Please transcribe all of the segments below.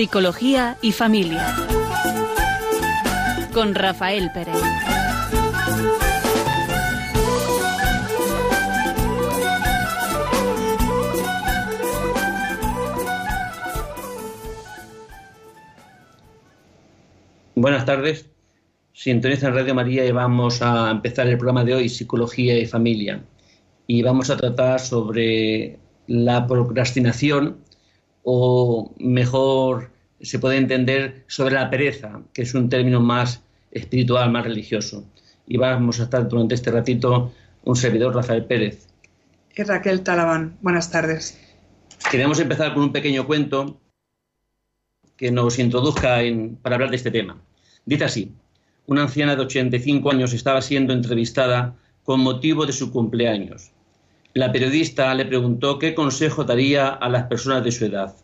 Psicología y Familia. Con Rafael Pérez. Buenas tardes. Sintoniza Radio María y vamos a empezar el programa de hoy, Psicología y Familia. Y vamos a tratar sobre la procrastinación o mejor se puede entender sobre la pereza, que es un término más espiritual, más religioso. Y vamos a estar durante este ratito un servidor, Rafael Pérez. Y Raquel Talabán. Buenas tardes. Queremos empezar con un pequeño cuento que nos introduzca en, para hablar de este tema. Dice así, una anciana de 85 años estaba siendo entrevistada con motivo de su cumpleaños. La periodista le preguntó qué consejo daría a las personas de su edad.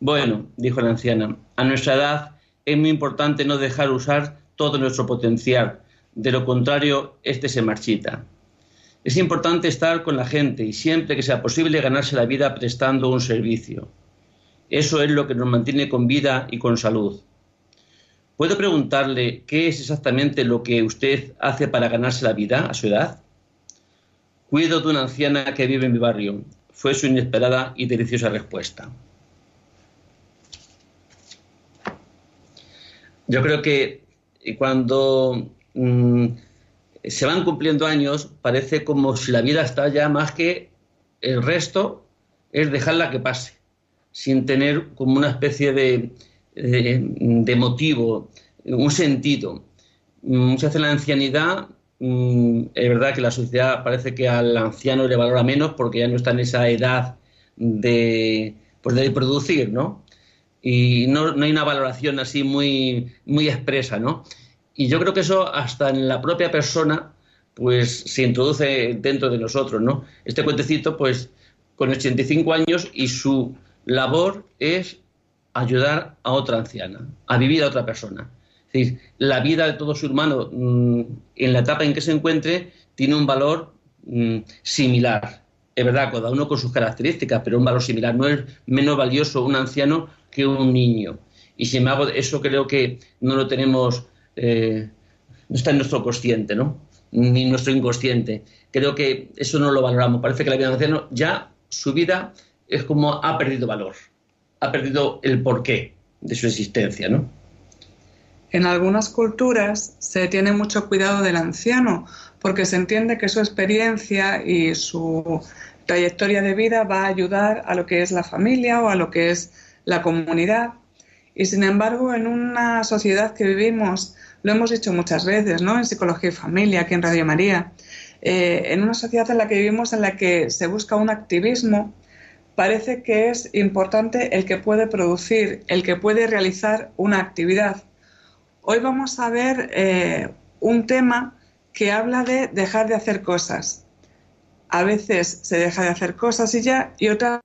Bueno, dijo la anciana, a nuestra edad es muy importante no dejar usar todo nuestro potencial, de lo contrario, este se marchita. Es importante estar con la gente y siempre que sea posible ganarse la vida prestando un servicio. Eso es lo que nos mantiene con vida y con salud. ¿Puedo preguntarle qué es exactamente lo que usted hace para ganarse la vida a su edad? Cuido de una anciana que vive en mi barrio, fue su inesperada y deliciosa respuesta. Yo creo que cuando mm, se van cumpliendo años, parece como si la vida está ya más que el resto es dejarla que pase, sin tener como una especie de, de, motivo, un sentido. Muchas veces la ancianidad Mm, es verdad que la sociedad parece que al anciano le valora menos porque ya no está en esa edad de, pues de producir, ¿no? Y no, hay una valoración así muy, muy expresa, ¿no? Y yo creo que eso hasta en la propia persona pues se introduce dentro de nosotros, ¿no? Este cuentecito, pues, con 85 años y su labor es ayudar a otra anciana, a vivir a otra persona decir, la vida de todo ser humano mm, en la etapa en que se encuentre tiene un valor mm, similar. Es verdad, cada uno con sus características, pero un valor similar. No es menos valioso un anciano que un niño. Y sin embargo, eso creo que no lo tenemos, eh, no está en nuestro consciente, ¿no? Ni en nuestro inconsciente. Creo que eso no lo valoramos. Parece que la vida del anciano ya su vida es como ha perdido valor, ha perdido el porqué de su existencia, ¿no? En algunas culturas se tiene mucho cuidado del anciano porque se entiende que su experiencia y su trayectoria de vida va a ayudar a lo que es la familia o a lo que es la comunidad. Y sin embargo, en una sociedad que vivimos, lo hemos dicho muchas veces, ¿no? En Psicología y Familia, aquí en Radio María, eh, en una sociedad en la que vivimos, en la que se busca un activismo, parece que es importante el que puede producir, el que puede realizar una actividad. Hoy vamos a ver eh, un tema que habla de dejar de hacer cosas. A veces se deja de hacer cosas y ya, y otras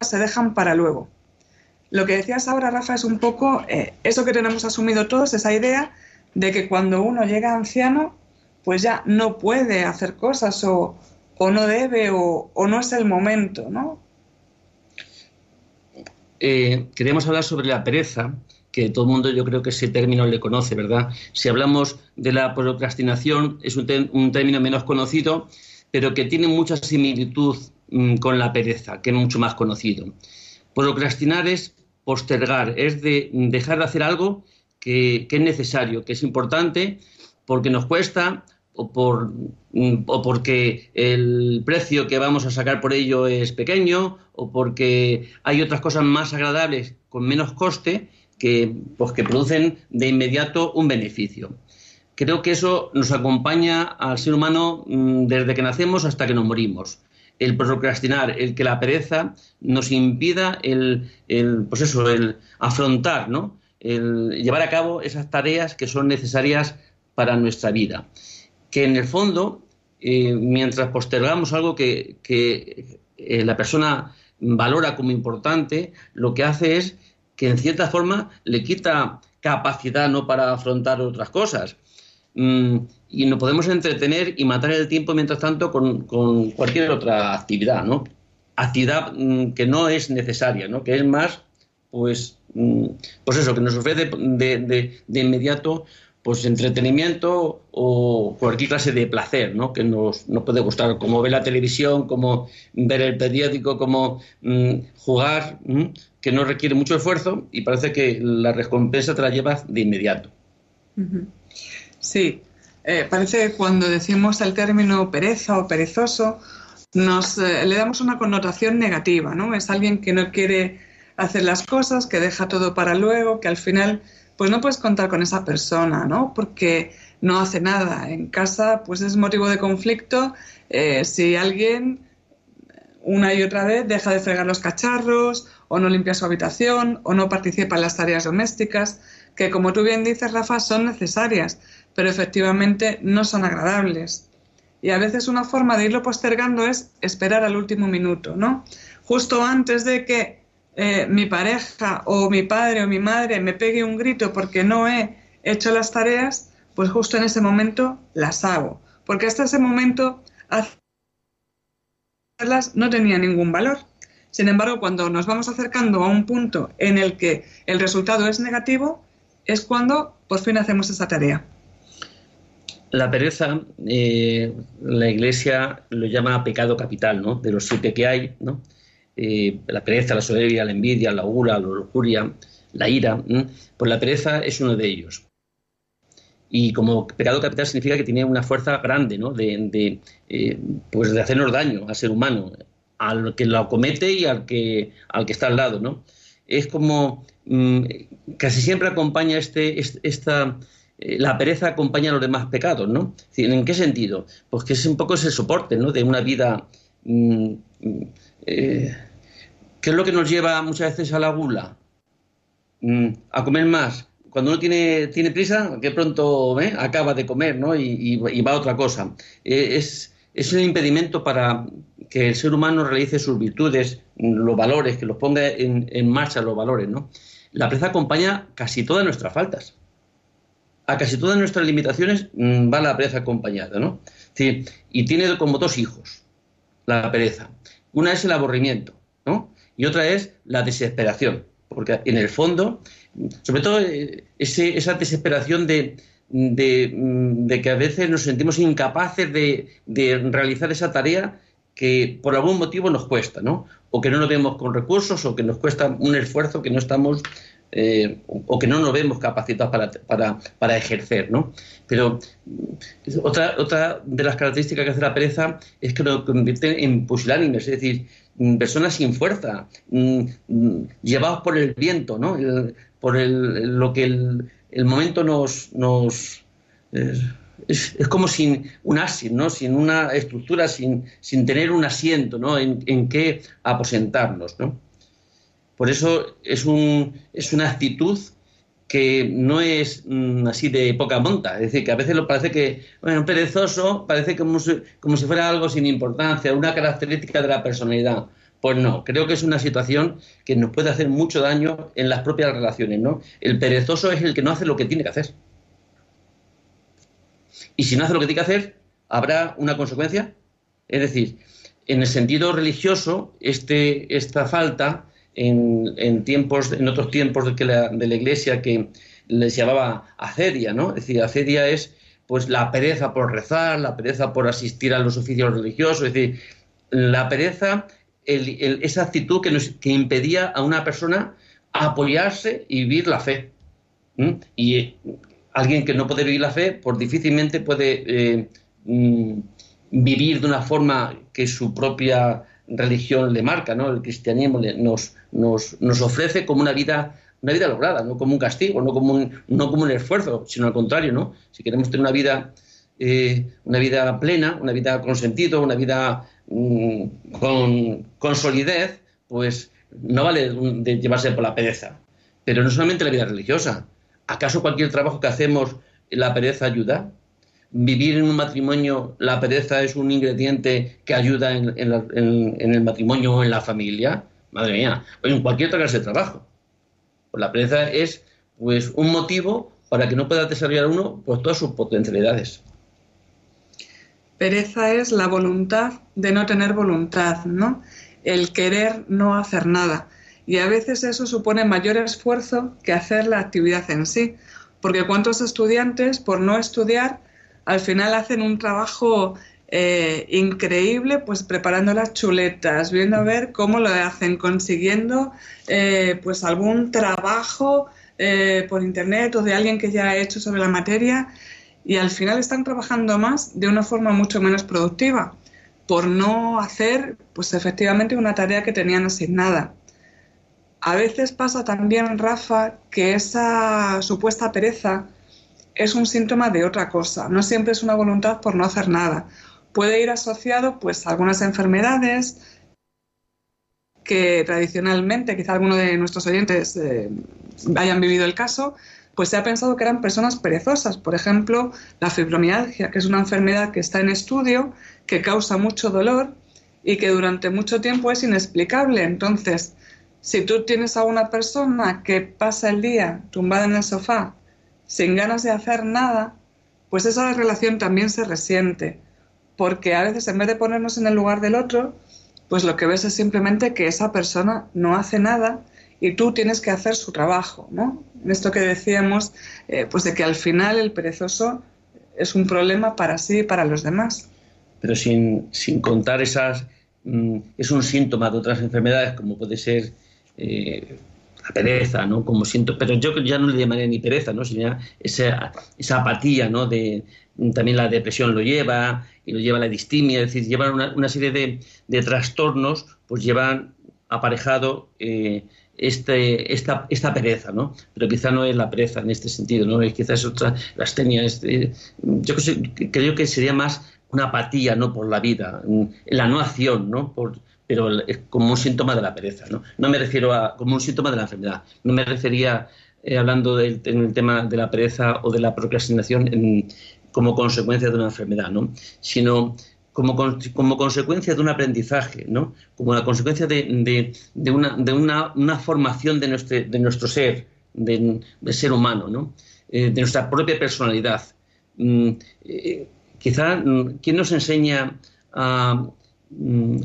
se dejan para luego. Lo que decías ahora, Rafa, es un poco eh, eso que tenemos asumido todos, esa idea de que cuando uno llega anciano, pues ya no puede hacer cosas o, no debe o, no es el momento, ¿no? Eh, hablar sobre la pereza que todo el mundo yo creo que ese término le conoce, ¿verdad? Si hablamos de la procrastinación, es un, término menos conocido, pero que tiene mucha similitud mm, con la pereza, que es mucho más conocido. Procrastinar es postergar, es de dejar de hacer algo que, es necesario, que es importante, porque nos cuesta o, por, mm, o porque el precio que vamos a sacar por ello es pequeño o porque hay otras cosas más agradables con menos coste que, pues, que producen de inmediato un beneficio. Creo que eso nos acompaña al ser humano mm, desde que nacemos hasta que nos morimos. El procrastinar, el que la pereza nos impida el, pues eso, el afrontar, ¿no? el llevar a cabo esas tareas que son necesarias para nuestra vida. Que en el fondo, eh, mientras postergamos algo que, eh, la persona valora como importante, lo que hace es que en cierta forma le quita capacidad no para afrontar otras cosas. Mm, y nos podemos entretener y matar el tiempo mientras tanto con, cualquier otra actividad, ¿no? Actividad mm, que no es necesaria, ¿no? Que es más pues, mm, pues eso, que nos ofrece de, de, inmediato pues entretenimiento o cualquier clase de placer, ¿no? Que nos, puede gustar, como ver la televisión, como ver el periódico, como jugar, que no requiere mucho esfuerzo y parece que la recompensa te la llevas de inmediato. Sí, eh, parece que cuando decimos el término pereza o perezoso, nos eh, le damos una connotación negativa, ¿no? Es alguien que no quiere hacer las cosas, que deja todo para luego, que al final pues no puedes contar con esa persona, ¿no? Porque no hace nada. En casa pues es motivo de conflicto eh, si alguien una y otra vez deja de fregar los cacharros o no limpia su habitación o no participa en las tareas domésticas, que como tú bien dices, Rafa, son necesarias, pero efectivamente no son agradables. Y a veces una forma de irlo postergando es esperar al último minuto, ¿no? Justo antes de que eh, mi pareja o mi padre o mi madre me pegue un grito porque no he hecho las tareas, pues justo en ese momento las hago. Porque hasta ese momento hacerlas no tenía ningún valor. Sin embargo, cuando nos vamos acercando a un punto en el que el resultado es negativo, es cuando por fin hacemos esa tarea. La pereza, eh, la Iglesia lo llama pecado capital, ¿no? De los siete que hay, ¿no? Eh, la pereza, la soberbia, la envidia, la gula, la lujuria, la ira. Pues la pereza es uno de ellos. Y como pecado capital significa que tiene una fuerza grande, ¿no? De, eh, pues de hacernos daño al ser humano, al que lo comete y al que, al que está al lado, ¿no? Es como mm, casi siempre acompaña este, esta eh, la pereza acompaña a los demás pecados, ¿no? ¿En qué sentido? Pues que es un poco ese soporte, ¿no? De una vida... Mm, eh, ¿Qué es lo que nos lleva muchas veces a la gula? Mm, a comer más. Cuando uno tiene, tiene prisa, que pronto ¿eh? acaba de comer, ¿no? Y, va a otra cosa. es, un impedimento para que el ser humano realice sus virtudes, los valores, que los ponga en, en marcha los valores, ¿no? La pereza acompaña casi todas nuestras faltas a casi todas nuestras limitaciones mm, va la pereza acompañada, ¿no? y tiene como dos hijos la pereza. Una es el aburrimiento, ¿no? Y otra es la desesperación, porque en el fondo, sobre todo eh, esa desesperación de, mm, de, que a veces nos sentimos incapaces de, realizar esa tarea que por algún motivo nos cuesta, ¿no? O que no lo vemos con recursos o que nos cuesta un esfuerzo que no estamos eh, o que no nos vemos capacitados para, ejercer, ¿no? Pero mm, otra, otra de las características que hace la pereza es que nos convierte en pusilánimes, es decir, mm, personas sin fuerza, mm, llevados por el viento, ¿no? por el, lo que el, momento nos... nos es, como sin un asis, ¿no? sin una estructura, sin, sin tener un asiento ¿no? en, en qué aposentarnos. ¿no? Por eso es, un, es una actitud que no es mm, así de poca monta. Es decir, que a veces lo parece que, bueno, perezoso parece como si, como si fuera algo sin importancia, una característica de la personalidad. Pues no, creo que es una situación que nos puede hacer mucho daño en las propias relaciones, ¿no? El perezoso es el que no hace lo que tiene que hacer. Y si no hace lo que tiene que hacer, ¿habrá una consecuencia? Es decir, en el sentido religioso, este, esta falta en, tiempos, en otros tiempos de, la, de la Iglesia que les llamaba acedia, ¿no? Es decir, acedia es pues la pereza por rezar, la pereza por asistir a los oficios religiosos, es decir, la pereza, esa actitud que, nos, que impedía a una persona apoyarse y vivir la fe. Y alguien que no puede vivir la fe, pues difícilmente puede eh, mm, vivir de una forma que su propia religión le marca, ¿no? El cristianismo nos, nos, nos, ofrece como una vida, una vida lograda, no como un castigo, no como un, no como un esfuerzo, sino al contrario, ¿no? Si queremos tener una vida, eh, una vida plena, una vida con sentido, una vida mm, con, con, solidez, pues no vale de llevarse por la pereza. Pero no solamente la vida religiosa. ¿Acaso cualquier trabajo que hacemos la pereza ayuda? vivir en un matrimonio, la pereza es un ingrediente que ayuda en, el matrimonio o en la familia, madre mía, o en cualquier otra clase de trabajo. Pues la pereza es pues un motivo para que no pueda desarrollar uno pues todas sus potencialidades. Pereza es la voluntad de no tener voluntad, ¿no? El querer no hacer nada. Y a veces eso supone mayor esfuerzo que hacer la actividad en sí, porque cuántos estudiantes por no estudiar al final hacen un trabajo eh, increíble, pues preparando las chuletas, viendo a ver cómo lo hacen, consiguiendo eh, pues algún trabajo eh, por internet o de alguien que ya ha hecho sobre la materia y al final están trabajando más de una forma mucho menos productiva por no hacer pues efectivamente una tarea que tenían asignada. A veces pasa también, Rafa, que esa supuesta pereza es un síntoma de otra cosa, no siempre es una voluntad por no hacer nada. Puede ir asociado pues a algunas enfermedades que tradicionalmente, quizá alguno de nuestros oyentes eh, hayan vivido el caso, pues se ha pensado que eran personas perezosas. Por ejemplo, la fibromialgia, que es una enfermedad que está en estudio, que causa mucho dolor y que durante mucho tiempo es inexplicable. Entonces, si tú tienes a una persona que pasa el día tumbada en el sofá sin ganas de hacer nada, pues esa relación también se resiente. Porque a veces en vez de ponernos en el lugar del otro, pues lo que ves es simplemente que esa persona no hace nada y tú tienes que hacer su trabajo, ¿no? En esto que decíamos, eh, pues de que al final el perezoso es un problema para sí y para los demás. Pero sin, contar esas, mm, es un síntoma de otras enfermedades como puede ser eh, la pereza, ¿no? Como siento, pero yo ya no le llamaría ni pereza, ¿no? Sino esa, apatía, ¿no? De, también la depresión lo lleva y lo lleva la distimia, es decir, llevan una, serie de, de, trastornos, pues llevan aparejado eh, este, esta, esta pereza, ¿no? Pero quizá no es la pereza en este sentido, ¿no? Quizás es otra, la astenia, este, yo creo que sería más una apatía, ¿no? Por la vida, la no acción, ¿no? Por, pero es como un síntoma de la pereza, ¿no? No me refiero a como un síntoma de la enfermedad, no me refería eh, hablando del en el tema de la pereza o de la procrastinación como consecuencia de una enfermedad, ¿no? Sino como, como, consecuencia de un aprendizaje, ¿no? como la consecuencia de, de, una, de una, una, formación de nuestro, de nuestro ser, de, ser humano, ¿no? Eh, de nuestra propia personalidad. Mm, eh, quizá, mm, ¿quién nos enseña a, mm,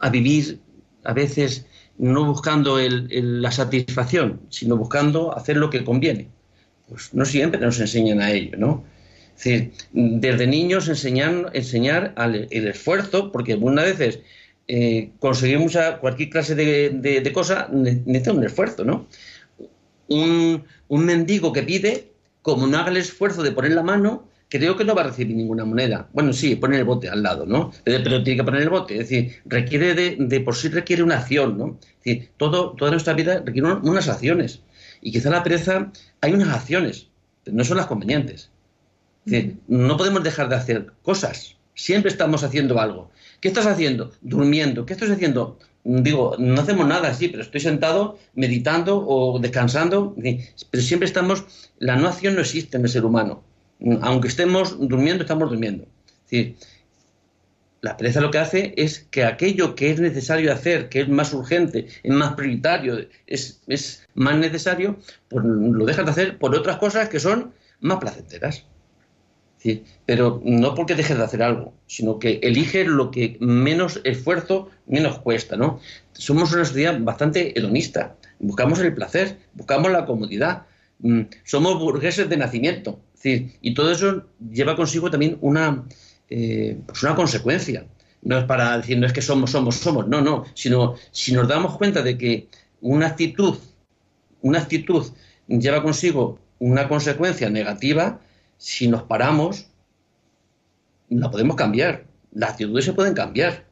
a, vivir a veces no buscando la satisfacción, sino buscando hacer lo que conviene? Pues no siempre nos enseñan a ello, ¿no? Es decir, desde niños enseñar, enseñar el esfuerzo, porque algunas veces eh, conseguir mucha, cualquier clase de, cosa necesita un esfuerzo, ¿no? Un, mendigo que pide, como no haga el esfuerzo de poner la mano, creo que no va a recibir ninguna moneda. Bueno, sí, poner el bote al lado, ¿no? Pero, tiene que poner el bote. Es decir, requiere de, por sí requiere una acción, ¿no? Es decir, todo, toda nuestra vida requiere unas acciones. Y quizá la pereza hay unas acciones, pero no son las convenientes no podemos dejar de hacer cosas. Siempre estamos haciendo algo. ¿Qué estás haciendo? Durmiendo. ¿Qué estás haciendo? Digo, no hacemos nada así, pero estoy sentado meditando o descansando. Pero siempre estamos, la no acción no existe en el ser humano. Aunque estemos durmiendo, estamos durmiendo. la pereza lo que hace es que aquello que es necesario hacer, que es más urgente, es más prioritario, es, es más necesario, pues lo dejas de hacer por otras cosas que son más placenteras pero no porque dejes de hacer algo, sino que eliges lo que menos esfuerzo, menos cuesta, ¿no? Somos una sociedad bastante hedonista, buscamos el placer, buscamos la comodidad, mm, somos burgueses de nacimiento, y todo eso lleva consigo también una, eh, pues una consecuencia. No es para decir, no es que somos, somos, somos, no, no, sino si nos damos cuenta de que una actitud, una actitud lleva consigo una consecuencia negativa, si nos paramos, la podemos cambiar. Las actitudes se pueden cambiar.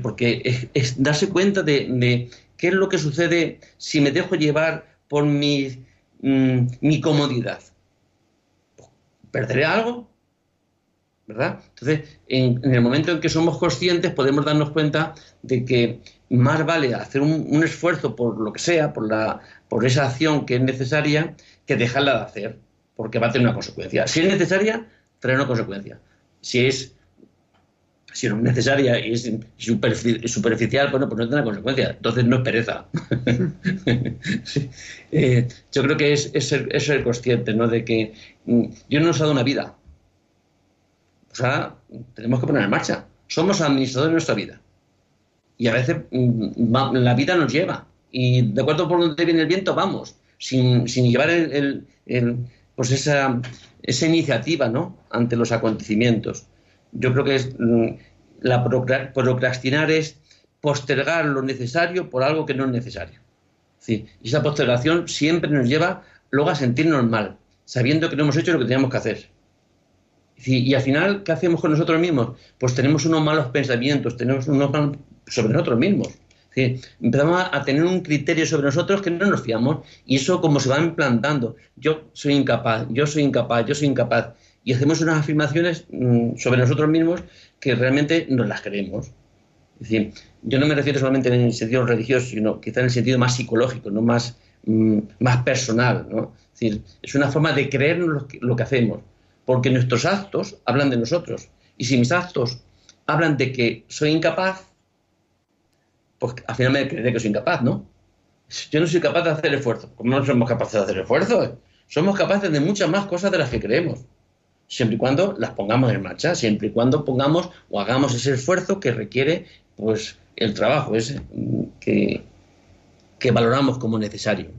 Porque es, darse cuenta de, qué es lo que sucede si me dejo llevar por mi, mm, mi comodidad. ¿Perderé algo? ¿Verdad? Entonces, en, el momento en que somos conscientes, podemos darnos cuenta de que más vale hacer un, esfuerzo por lo que sea, por, la, por esa acción que es necesaria, que dejarla de hacer porque va a tener una consecuencia. Si es necesaria, trae una consecuencia. Si es si no es necesaria y es superficial, bueno, pues no tiene una consecuencia. Entonces no es pereza. Eh, yo creo que es, ser, consciente, ¿no? De que mm, Dios nos ha dado una vida. O sea, tenemos que poner en marcha. Somos administradores de nuestra vida. Y a veces mm, la vida nos lleva. y de acuerdo por donde viene el viento, vamos, sin, llevar el, pues esa, esa iniciativa ¿no? ante los acontecimientos. Yo creo que es, mm, la procrastinar es postergar lo necesario por algo que no es necesario. y esa postergación siempre nos lleva luego a sentirnos mal, sabiendo que no hemos hecho lo que teníamos que hacer. Y, al final, ¿qué hacemos con nosotros mismos? Pues tenemos unos malos pensamientos, tenemos unos malos sobre nosotros mismos. empezamos a, tener un criterio sobre nosotros que no nos fiamos y eso como se va implantando. Yo soy incapaz, yo soy incapaz, yo soy incapaz. Y hacemos unas afirmaciones mm, sobre nosotros mismos que realmente nos las creemos. Es decir, yo no me refiero solamente en el sentido religioso, sino quizá en el sentido más psicológico, no más, mm, más personal. ¿no? Es decir, es una forma de creernos lo que, hacemos porque nuestros actos hablan de nosotros. Y si mis actos hablan de que soy incapaz, pues al final me creeré que soy incapaz, ¿no? Yo no soy capaz de hacer esfuerzo. ¿Cómo no somos capaces de hacer esfuerzo? Somos capaces de muchas más cosas de las que creemos. Siempre y cuando las pongamos en marcha, siempre y cuando pongamos o hagamos ese esfuerzo que requiere pues el trabajo ese que, que valoramos como necesario.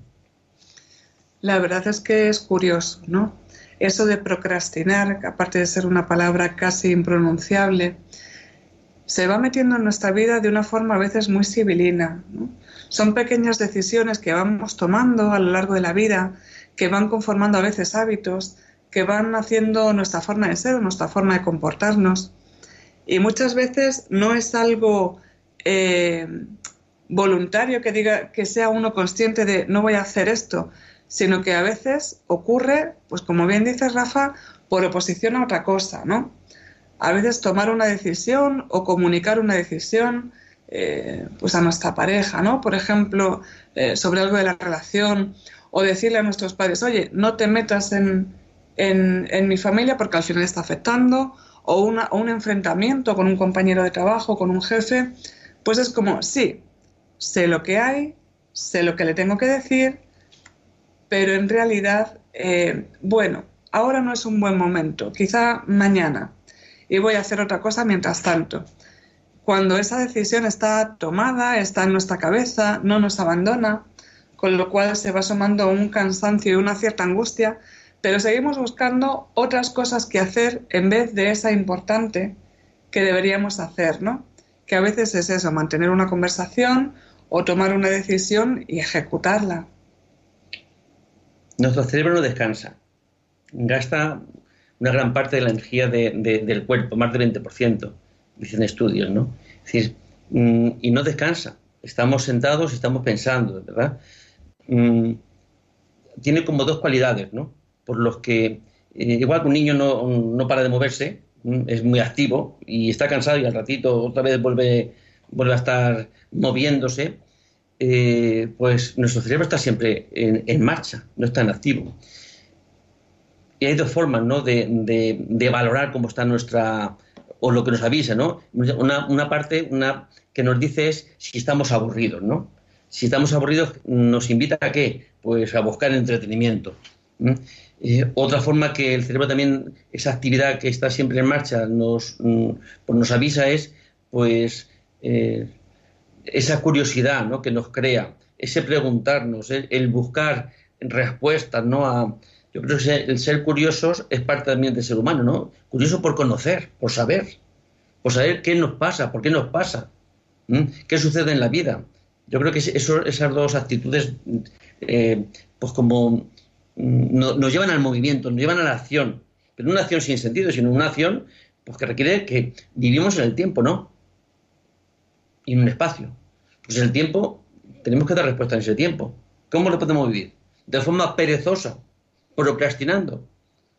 La verdad es que es curioso, ¿no? Eso de procrastinar, aparte de ser una palabra casi impronunciable, se va metiendo en nuestra vida de una forma a veces muy civilina. Son pequeñas decisiones que vamos tomando a lo largo de la vida, que van conformando a veces hábitos, que van haciendo nuestra forma de ser, nuestra forma de comportarnos. Y muchas veces no es algo eh, voluntario que diga que sea uno consciente de no voy a hacer esto, sino que a veces ocurre, pues como bien dice Rafa, por oposición a otra cosa, ¿no? A veces tomar una decisión o comunicar una decisión eh, pues a nuestra pareja, ¿no? Por ejemplo, eh, sobre algo de la relación, o decirle a nuestros padres, oye, no te metas en, mi familia porque al final está afectando, o, o un enfrentamiento con un compañero de trabajo, con un jefe, pues es como, sí, sé lo que hay, sé lo que le tengo que decir, pero en realidad, eh, bueno, ahora no es un buen momento, quizá mañana, y voy a hacer otra cosa mientras tanto. Cuando esa decisión está tomada, está en nuestra cabeza, no nos abandona, con lo cual se va sumando un cansancio y una cierta angustia, pero seguimos buscando otras cosas que hacer en vez de esa importante que deberíamos hacer, ¿no? Que a veces es eso, mantener una conversación o tomar una decisión y ejecutarla. Nuestro cerebro no descansa. Gasta una gran parte de la energía del cuerpo, más del 20%, dicen estudios, ¿no? Mm, y no descansa. Estamos sentados estamos pensando, ¿verdad? Mm, tiene como dos cualidades, ¿no? Por los que, eh, igual que un niño no, para de moverse, mm, es muy activo y está cansado y al ratito otra vez vuelve, vuelve a estar moviéndose, eh, pues nuestro cerebro está siempre en, marcha, no está en activo. Y hay dos formas ¿no? de, valorar cómo está nuestra, o lo que nos avisa, ¿no? Una, parte una, que nos dice es si estamos aburridos, ¿no? Si estamos aburridos, nos invita a qué? Pues a buscar entretenimiento. Eh, otra forma que el cerebro también, esa actividad que está siempre en marcha, nos, mm, pues nos avisa es, pues, eh, esa curiosidad ¿no? que nos crea, ese preguntarnos, el, buscar respuestas, ¿no? A, yo creo que el ser curiosos es parte también del ser humano, ¿no? Curioso por conocer, por saber, por saber qué nos pasa, por qué nos pasa, qué sucede en la vida. Yo creo que eso, esas dos actitudes, eh, pues como mm, nos llevan al movimiento, nos llevan a la acción, pero no una acción sin sentido, sino una acción pues, que requiere que vivimos en el tiempo, ¿no? y en un espacio. Pues el tiempo, tenemos que dar respuesta en ese tiempo. ¿Cómo lo podemos vivir? De forma perezosa, procrastinando.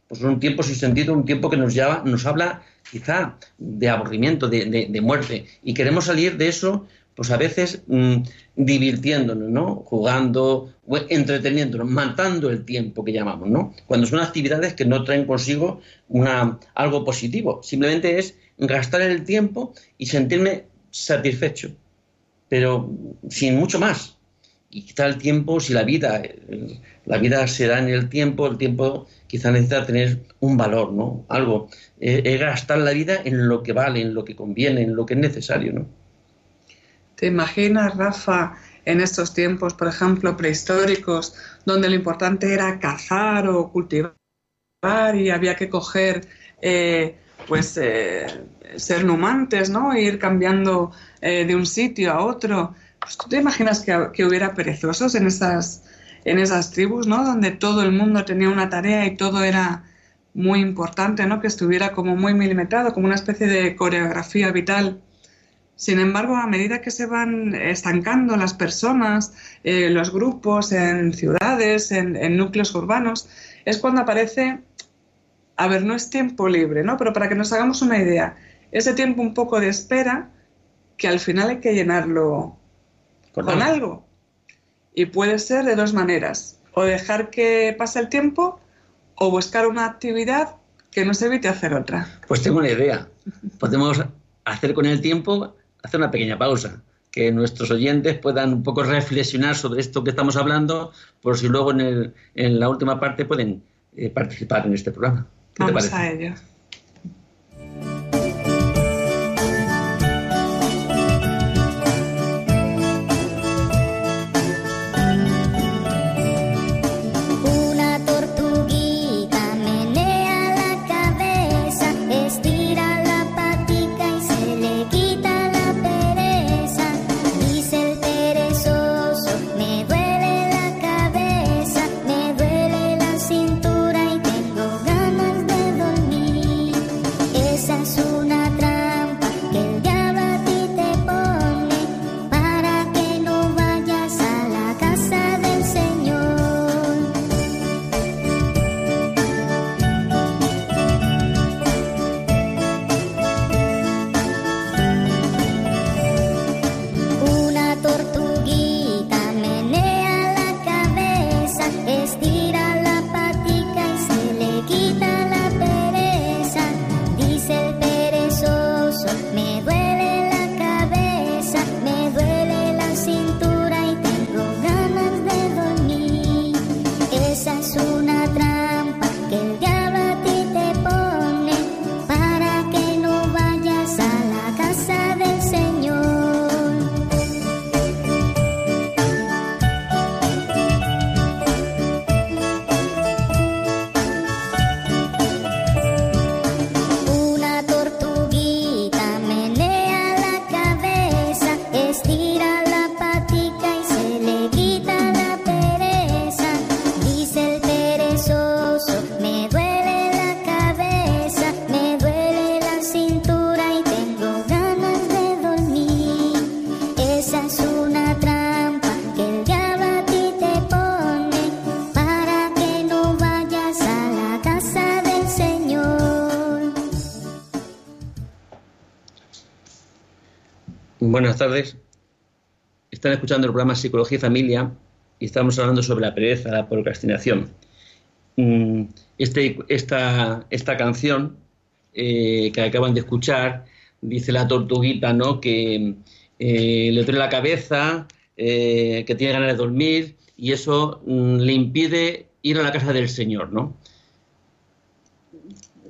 Pues un tiempo sin sentido, un tiempo que nos, llama, nos habla quizá de aburrimiento, de, muerte. Y queremos salir de eso, pues a veces mm, divirtiéndonos, ¿no? Jugando, entreteniéndonos, matando el tiempo que llamamos, ¿no? Cuando son actividades que no traen consigo una, algo positivo. Simplemente es gastar el tiempo y sentirme satisfecho, pero sin mucho más. Y quizá el tiempo, si la vida, la vida se da en el tiempo, el tiempo quizá necesita tener un valor, ¿no? Algo. Es gastar la vida en lo que vale, en lo que conviene, en lo que es necesario, ¿no? ¿Te imaginas, Rafa, en estos tiempos, por ejemplo, prehistóricos, donde lo importante era cazar o cultivar y había que coger, eh, pues, eh, ser numantes, ¿no? E ir cambiando eh, de un sitio a otro. Pues, ¿Tú te imaginas que, que, hubiera perezosos en esas, en esas tribus, ¿no? Donde todo el mundo tenía una tarea y todo era muy importante, ¿no? Que estuviera como muy milimetrado, como una especie de coreografía vital. Sin embargo, a medida que se van estancando las personas, eh, los grupos en ciudades, en, en, núcleos urbanos, es cuando aparece, a ver, no es tiempo libre, ¿no? Pero para que nos hagamos una idea, ese tiempo un poco de espera que al final hay que llenarlo con, con algo. Y puede ser de dos maneras, o dejar que pase el tiempo o buscar una actividad que nos evite hacer otra. Pues tengo una idea. Podemos hacer con el tiempo hacer una pequeña pausa, que nuestros oyentes puedan un poco reflexionar sobre esto que estamos hablando, por si luego en, el, en la última parte pueden eh, participar en este programa. ¿Qué Vamos a ello. Buenas tardes. Están escuchando el programa Psicología y Familia y estamos hablando sobre la pereza, la procrastinación. Mm, este, esta, esta canción eh, que acaban de escuchar dice la tortuguita, ¿no? Que eh, le duele la cabeza, eh, que tiene ganas de dormir y eso mm, le impide ir a la casa del Señor, ¿no?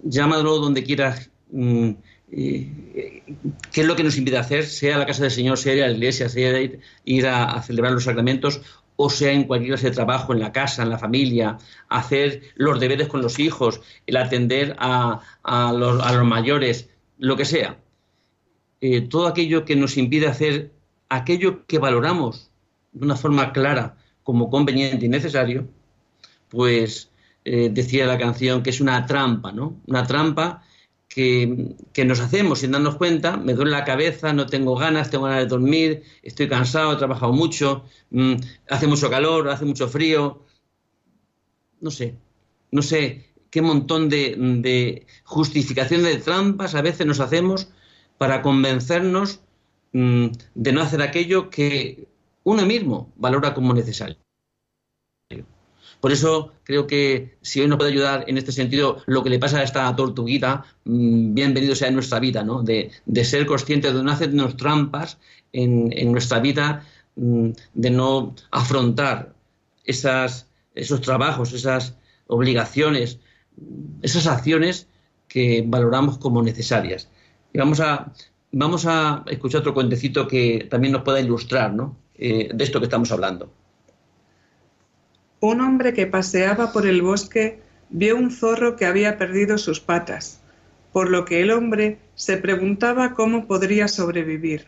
Llámalo donde quieras. Mm, qué es lo que nos impide hacer, sea la casa del Señor, sea a la iglesia, sea ir, a, celebrar los sacramentos, o sea en cualquier clase de trabajo, en la casa, en la familia, hacer los deberes con los hijos, el atender a, los, mayores, lo que sea. Eh, todo aquello que nos impide hacer aquello que valoramos de una forma clara como conveniente y necesario, pues eh, decía la canción que es una trampa, ¿no? Una trampa que, nos hacemos sin darnos cuenta, me duele la cabeza, no tengo ganas, tengo ganas de dormir, estoy cansado, he trabajado mucho, mm, hace mucho calor, hace mucho frío, no sé, no sé qué montón de, justificaciones de trampas a veces nos hacemos para convencernos mm, de no hacer aquello que uno mismo valora como necesario. Por eso creo que si hoy nos puede ayudar en este sentido lo que le pasa a esta tortuguita, mm, bienvenido sea en nuestra vida, ¿no? De, ser conscientes de no hacernos trampas en, nuestra vida, mm, de no afrontar esos trabajos, esas obligaciones, esas acciones que valoramos como necesarias. Y vamos a, vamos a escuchar otro cuentecito que también nos pueda ilustrar, ¿no? eh, de esto que estamos hablando. Un hombre que paseaba por el bosque vio un zorro que había perdido sus patas, por lo que el hombre se preguntaba cómo podría sobrevivir.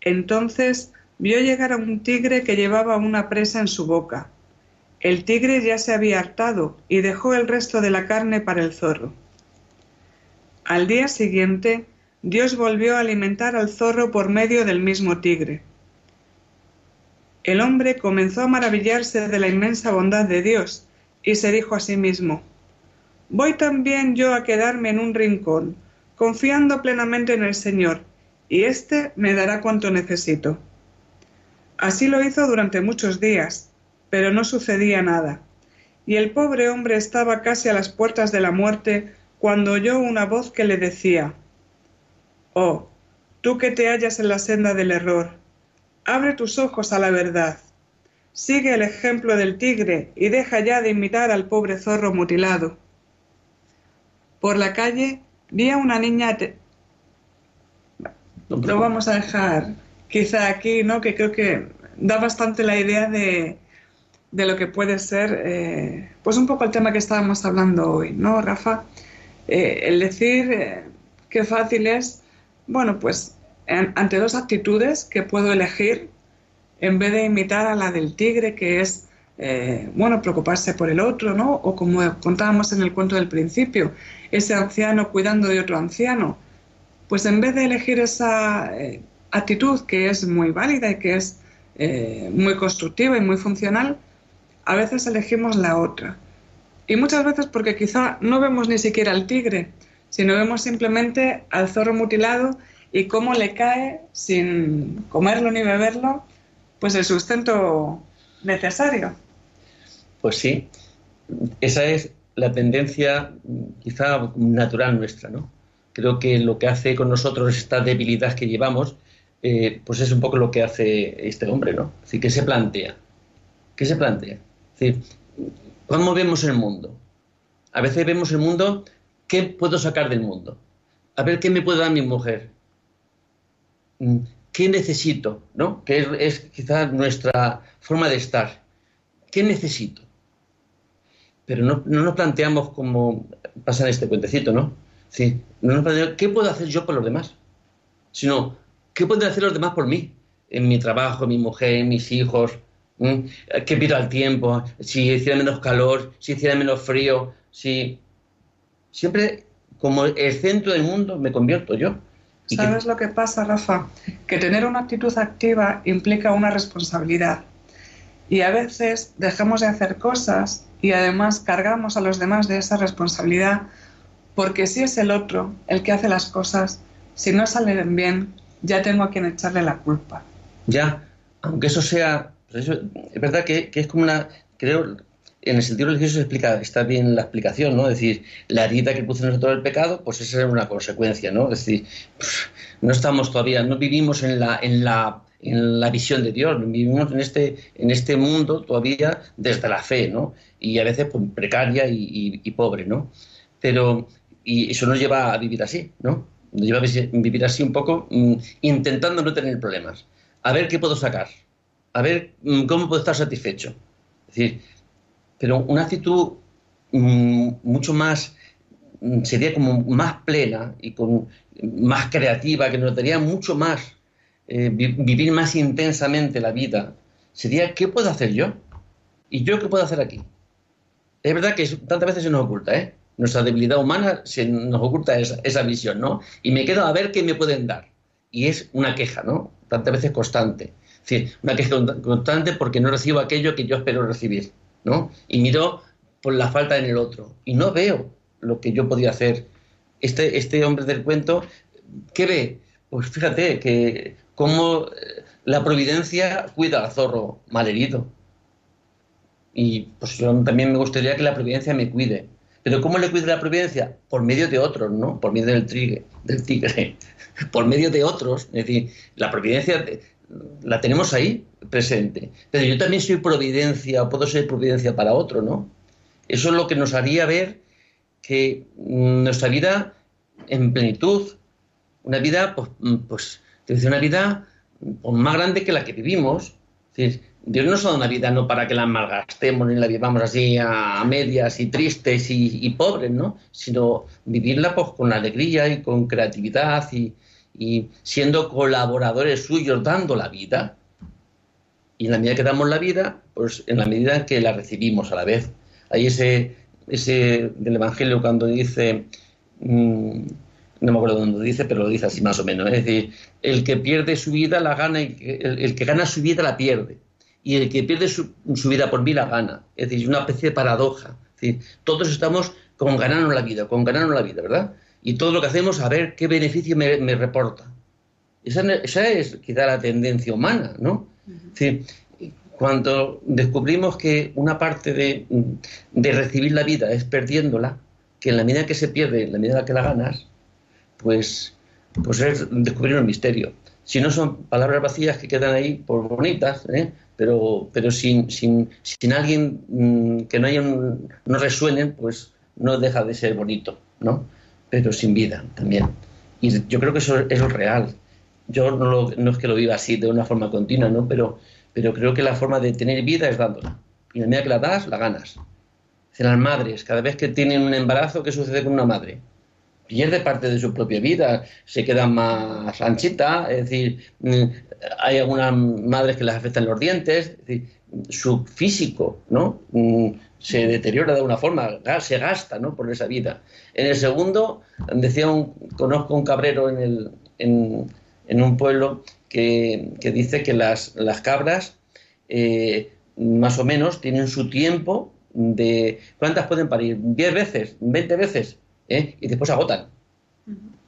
Entonces vio llegar a un tigre que llevaba una presa en su boca. El tigre ya se había hartado y dejó el resto de la carne para el zorro. Al día siguiente, Dios volvió a alimentar al zorro por medio del mismo tigre. El hombre comenzó a maravillarse de la inmensa bondad de Dios y se dijo a sí mismo, Voy también yo a quedarme en un rincón, confiando plenamente en el Señor, y éste me dará cuanto necesito. Así lo hizo durante muchos días, pero no sucedía nada, y el pobre hombre estaba casi a las puertas de la muerte cuando oyó una voz que le decía, Oh, tú que te hallas en la senda del error, abre tus ojos a la verdad. Sigue el ejemplo del tigre y deja ya de imitar al pobre zorro mutilado. Por la calle vi a una niña... Lo vamos a dejar quizá aquí, ¿no? Que creo que da bastante la idea de, de lo que puede ser, eh, pues un poco el tema que estábamos hablando hoy, ¿no, Rafa? Eh, el decir eh, qué fácil es, bueno, pues ante dos actitudes que puedo elegir, en vez de imitar a la del tigre, que es, bueno, preocuparse por el otro, ¿no? O como contábamos en el cuento del principio, ese anciano cuidando de otro anciano, pues en vez de elegir esa actitud que es muy válida y que es muy constructiva y muy funcional, a veces elegimos la otra. Y muchas veces porque quizá no vemos ni siquiera al tigre, sino vemos simplemente al zorro mutilado y cómo le cae, sin comerlo ni beberlo, pues el sustento necesario. Pues sí, esa es la tendencia quizá natural nuestra, ¿no? Creo que lo que hace con nosotros esta debilidad que llevamos, eh, pues es un poco lo que hace este hombre, ¿no? Es que se plantea, ¿qué se plantea? Es decir, ¿cómo vemos el mundo? A veces vemos el mundo, ¿qué puedo sacar del mundo? A ver qué me puede dar mi mujer. Mm, ¿Qué necesito? ¿no? Que es, quizás nuestra forma de estar. ¿Qué necesito? Pero no, nos planteamos como pasa en este cuentecito, ¿no? Sí, no nos planteamos, ¿qué puedo hacer yo por los demás? Sino, ¿qué pueden hacer los demás por mí? En mi trabajo, mi mujer, mis hijos, que pido al tiempo, si hiciera menos calor, si hiciera menos frío, si... Siempre como el centro del mundo me convierto yo. ¿Sabes lo que pasa, Rafa? Que tener una actitud activa implica una responsabilidad. Y a veces dejamos de hacer cosas y además cargamos a los demás de esa responsabilidad porque si es el otro el que hace las cosas, si no salen bien, ya tengo a quien echarle la culpa. Ya, aunque eso sea pues es verdad que, es como una, creo, en el sentido religioso se explica, está bien la explicación, ¿no? Es decir, la herida que puso nosotros el pecado, pues esa es una consecuencia, ¿no? Es decir, no estamos todavía, no vivimos en la, en la, en la visión de Dios, vivimos en este, en este mundo todavía desde la fe, ¿no? Y a veces pues, precaria y, pobre, ¿no? Pero, y eso nos lleva a vivir así, ¿no? Nos lleva a vivir así un poco, mm, intentando no tener problemas. A ver qué puedo sacar a ver mm, cómo puedo estar satisfecho. Es decir, pero una actitud mm, mucho más, mm, sería como más plena y con, más creativa, que nos daría mucho más, eh, vivir más intensamente la vida, sería ¿qué puedo hacer yo? ¿Y yo qué puedo hacer aquí? Es verdad que tantas veces se nos oculta, ¿eh? Nuestra debilidad humana se nos oculta esa, esa visión, ¿no? Y me quedo a ver qué me pueden dar. Y es una queja, ¿no? Tantas veces constante decir, una queja constante porque no recibo aquello que yo espero recibir, ¿no? Y miro por la falta en el otro y no veo lo que yo podía hacer. Este, este hombre del cuento, ¿qué ve? Pues fíjate que cómo eh, la providencia cuida al zorro malherido. Y pues yo también me gustaría que la providencia me cuide. Pero ¿cómo le cuida la providencia? Por medio de otros, ¿no? Por medio del, tigre, del tigre. Por medio de otros. Es decir, la providencia la tenemos ahí presente. Pero yo también soy providencia, puedo ser providencia para otro, ¿no? Eso es lo que nos haría ver que nuestra vida en plenitud, una vida, pues, pues una vida más grande que la que vivimos. Dios nos ha una vida no para que la malgastemos ni la vivamos así a, medias y tristes y, pobres, ¿no? Sino vivirla pues, con alegría y con creatividad y, y siendo colaboradores suyos dando la vida. Y en la medida que damos la vida, pues en la medida que la recibimos a la vez. Hay ese, ese del Evangelio cuando dice, mm, no me acuerdo dónde dice, pero lo dice así más o menos. Es decir, el que pierde su vida la gana, y el, que gana su vida la pierde. Y el que pierde su, vida por mí la gana. Es decir, una especie de paradoja. Todos estamos con ganarnos la vida, con ganarnos la vida, ¿verdad? Y todo lo que hacemos, a ver qué beneficio me, reporta. Esa, esa, es quizá la tendencia humana, ¿no? Es decir, cuando descubrimos que una parte de, de, recibir la vida es perdiéndola, que en la medida que se pierde, en la medida que la ganas, pues, pues es descubrir un misterio. Si no son palabras vacías que quedan ahí por bonitas, ¿eh? pero, pero sin, sin, sin alguien mm, que no, haya no resuenen, pues no deja de ser bonito, ¿no? Pero sin vida también. Y yo creo que eso es lo real. Yo no, no es que lo viva así de una forma continua, ¿no? Pero, pero creo que la forma de tener vida es dándola. Y la medida que la das, la ganas. Las madres, cada vez que tienen un embarazo, ¿qué sucede con una madre? pierde parte de su propia vida, se queda más anchita, es decir, mm, hay algunas madres que les afectan los dientes, es decir, su físico, ¿no? Se deteriora de alguna forma, se gasta, ¿no? Por esa vida. En el segundo, decía un, conozco un cabrero en, el, en, un pueblo que, dice que las, las cabras, eh, más o menos, tienen su tiempo de... ¿Cuántas pueden parir? ¿10 veces? ¿20 veces? ¿eh? y después agotan.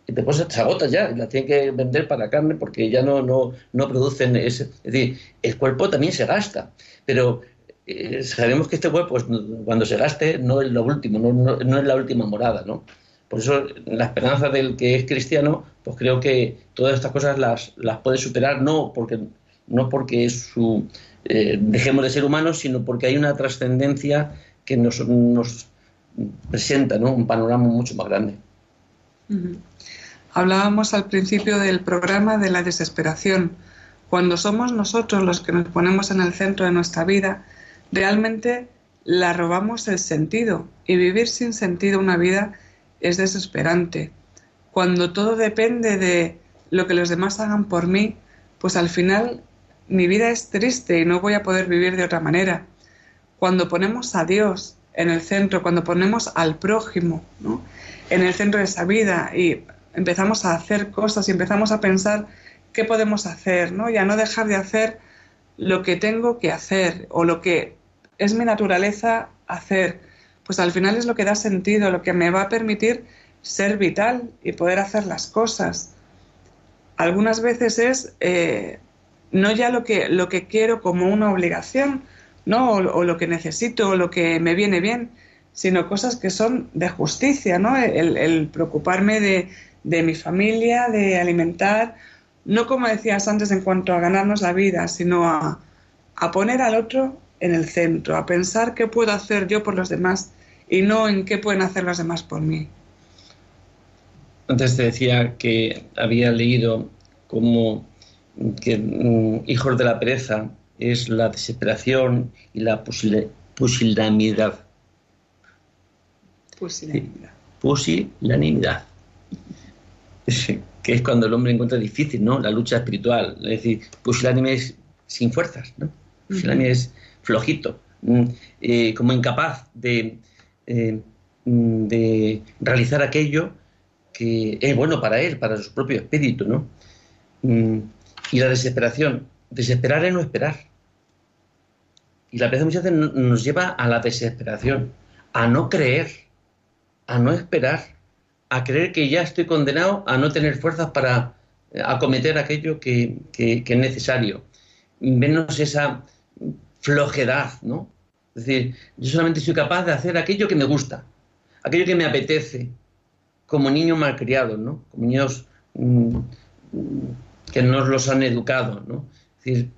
Y después se agotan ya, y las tienen que vender para carne porque ya no, no, no producen ese. Es decir, el cuerpo también se gasta, pero eh, sabemos que este cuerpo, pues, cuando se gaste, no es lo último, no, no, es la última morada, ¿no? Por eso, la esperanza del que es cristiano, pues creo que todas estas cosas las, las puede superar, no porque, no porque es su, eh, dejemos de ser humanos, sino porque hay una trascendencia que nos, nos presenta un panorama mucho más grande. Hablábamos al principio del programa de la desesperación. Cuando somos nosotros los que nos ponemos en el centro de nuestra vida, realmente la robamos el sentido y vivir sin sentido una vida es desesperante. Cuando todo depende de lo que los demás hagan por mí, pues al final mi vida es triste y no voy a poder vivir de otra manera. Cuando ponemos a Dios en el centro, cuando ponemos al prójimo en el centro de esa vida y empezamos a hacer cosas y empezamos a pensar qué podemos hacer, ¿no? Y a no dejar de hacer lo que tengo que hacer o lo que es mi naturaleza hacer, pues al final es lo que da sentido, lo que me va a permitir ser vital y poder hacer las cosas. Algunas veces es eh, no ya lo que, lo que quiero como una obligación, ¿no? O, lo que necesito, o lo que me viene bien, sino cosas que son de justicia, ¿no? El, preocuparme de, mi familia, de alimentar, no como decías antes en cuanto a ganarnos la vida, sino a, a poner al otro en el centro, a pensar qué puedo hacer yo por los demás y no en qué pueden hacer los demás por mí. Antes te decía que había leído como que mm, Hijos de la Pereza es la desesperación y la pusilanimidad. Pusilanimidad. Pusilanimidad. que es cuando el hombre encuentra difícil, ¿no? La lucha espiritual. Es decir, pusilánime es sin fuerzas, ¿no? Pusilánime es flojito, mm, eh, como incapaz de, eh, mm, de realizar aquello que es bueno para él, para su propio espíritu, ¿no? Mm, y la desesperación, Desesperar es no esperar. Y la pereza muchas veces nos lleva a la desesperación, a no creer, a no esperar, a creer que ya estoy condenado a no tener fuerzas para eh, acometer aquello que, es necesario. Menos esa flojedad, ¿no? Es decir, yo solamente soy capaz de hacer aquello que me gusta, aquello que me apetece, como niños malcriados, ¿no? Como niños mm, que nos los han educado, ¿no? decir,